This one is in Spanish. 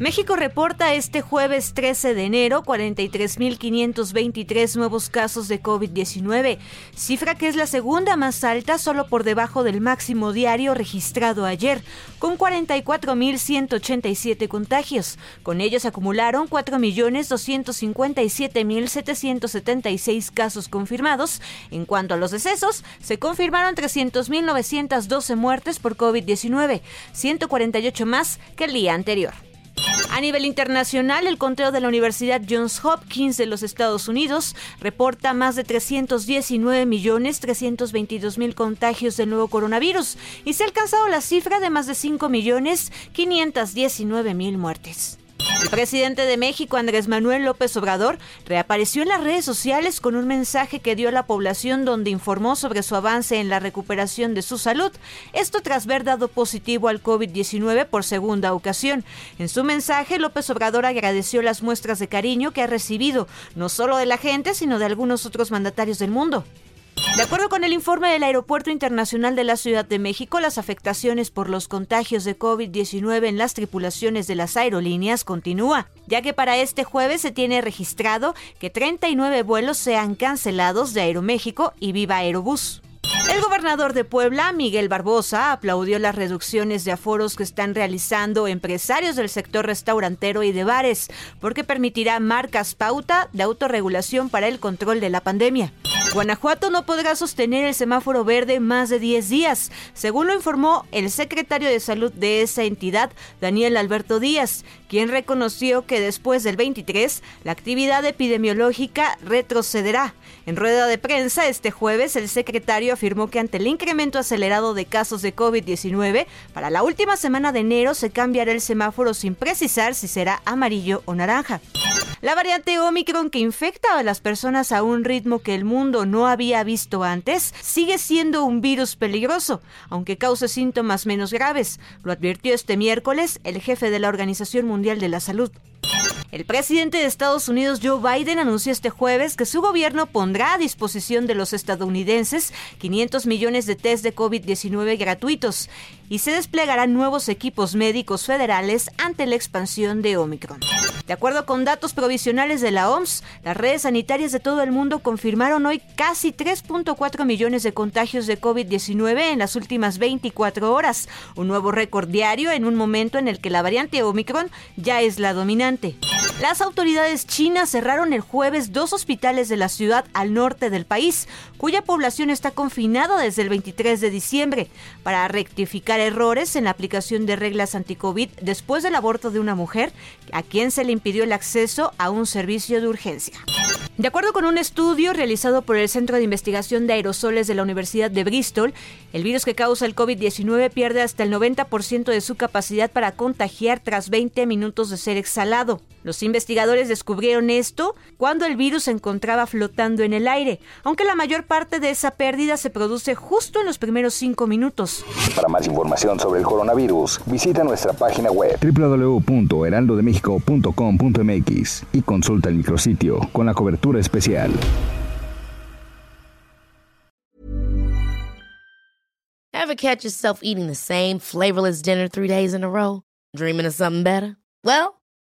México reporta este jueves 13 de enero 43.523 nuevos casos de COVID-19, cifra que es la segunda más alta solo por debajo del máximo diario registrado ayer, con 44.187 contagios. Con ellos acumularon 4.257.776 casos confirmados. En cuanto a los decesos, se confirmaron 300.912 muertes por COVID-19, 148 más que el día anterior. A nivel internacional, el conteo de la Universidad Johns Hopkins de los Estados Unidos reporta más de 319 millones 322 mil contagios del nuevo coronavirus y se ha alcanzado la cifra de más de 5 millones 519 mil muertes. El presidente de México, Andrés Manuel López Obrador, reapareció en las redes sociales con un mensaje que dio a la población donde informó sobre su avance en la recuperación de su salud, esto tras ver dado positivo al COVID-19 por segunda ocasión. En su mensaje, López Obrador agradeció las muestras de cariño que ha recibido, no solo de la gente, sino de algunos otros mandatarios del mundo. De acuerdo con el informe del Aeropuerto Internacional de la Ciudad de México, las afectaciones por los contagios de COVID-19 en las tripulaciones de las aerolíneas continúa, ya que para este jueves se tiene registrado que 39 vuelos sean cancelados de Aeroméxico y Viva Aerobús. El gobernador de Puebla, Miguel Barbosa, aplaudió las reducciones de aforos que están realizando empresarios del sector restaurantero y de bares, porque permitirá marcas pauta de autorregulación para el control de la pandemia. Guanajuato no podrá sostener el semáforo verde más de 10 días, según lo informó el secretario de salud de esa entidad, Daniel Alberto Díaz, quien reconoció que después del 23 la actividad epidemiológica retrocederá. En rueda de prensa este jueves, el secretario afirmó que ante el incremento acelerado de casos de COVID-19, para la última semana de enero se cambiará el semáforo sin precisar si será amarillo o naranja. La variante Omicron que infecta a las personas a un ritmo que el mundo no había visto antes sigue siendo un virus peligroso, aunque cause síntomas menos graves, lo advirtió este miércoles el jefe de la Organización Mundial de la Salud. El presidente de Estados Unidos, Joe Biden, anunció este jueves que su gobierno pondrá a disposición de los estadounidenses 500 millones de test de COVID-19 gratuitos y se desplegarán nuevos equipos médicos federales ante la expansión de Omicron. De acuerdo con datos provisionales de la OMS, las redes sanitarias de todo el mundo confirmaron hoy casi 3.4 millones de contagios de COVID-19 en las últimas 24 horas, un nuevo récord diario en un momento en el que la variante Omicron ya es la dominante. Las autoridades chinas cerraron el jueves dos hospitales de la ciudad al norte del país, cuya población está confinada desde el 23 de diciembre, para rectificar errores en la aplicación de reglas anti-COVID después del aborto de una mujer a quien se le impidió el acceso a un servicio de urgencia. De acuerdo con un estudio realizado por el Centro de Investigación de Aerosoles de la Universidad de Bristol, el virus que causa el COVID-19 pierde hasta el 90% de su capacidad para contagiar tras 20 minutos de ser exhalado. Los investigadores descubrieron esto cuando el virus se encontraba flotando en el aire, aunque la mayor parte de esa pérdida se produce justo en los primeros 5 minutos. Para más información sobre el coronavirus, visita nuestra página web www.heraldodemexico.com.mx y consulta el micrositio con la cobertura especial. Ever catch yourself eating the same flavorless dinner three days in a row? Dreaming of something better? Well,